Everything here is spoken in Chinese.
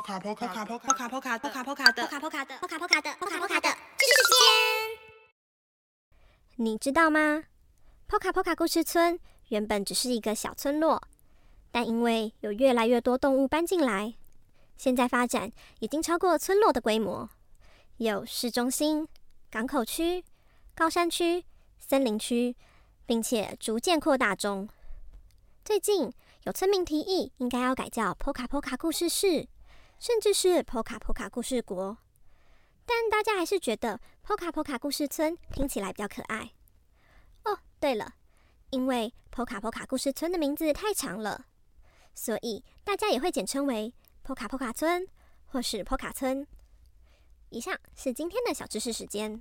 波卡波卡卡波波卡波卡波卡波卡的卡波卡的，波卡波卡的，波卡波卡的知识时间。你知道吗？波卡波卡故事村原本只是一个小村落，但因为有越来越多动物搬进来，现在发展已经超过村落的规模，有市中心、港口区、高山区、森林区，并且逐渐扩大中。最近有村民提议，应该要改叫波卡波卡故事室。甚至是 Poka Poka 故事国，但大家还是觉得 Poka Poka 故事村听起来比较可爱。哦，对了，因为 Poka Poka 故事村的名字太长了，所以大家也会简称为 Poka Poka 村或是波卡村。以上是今天的小知识时间。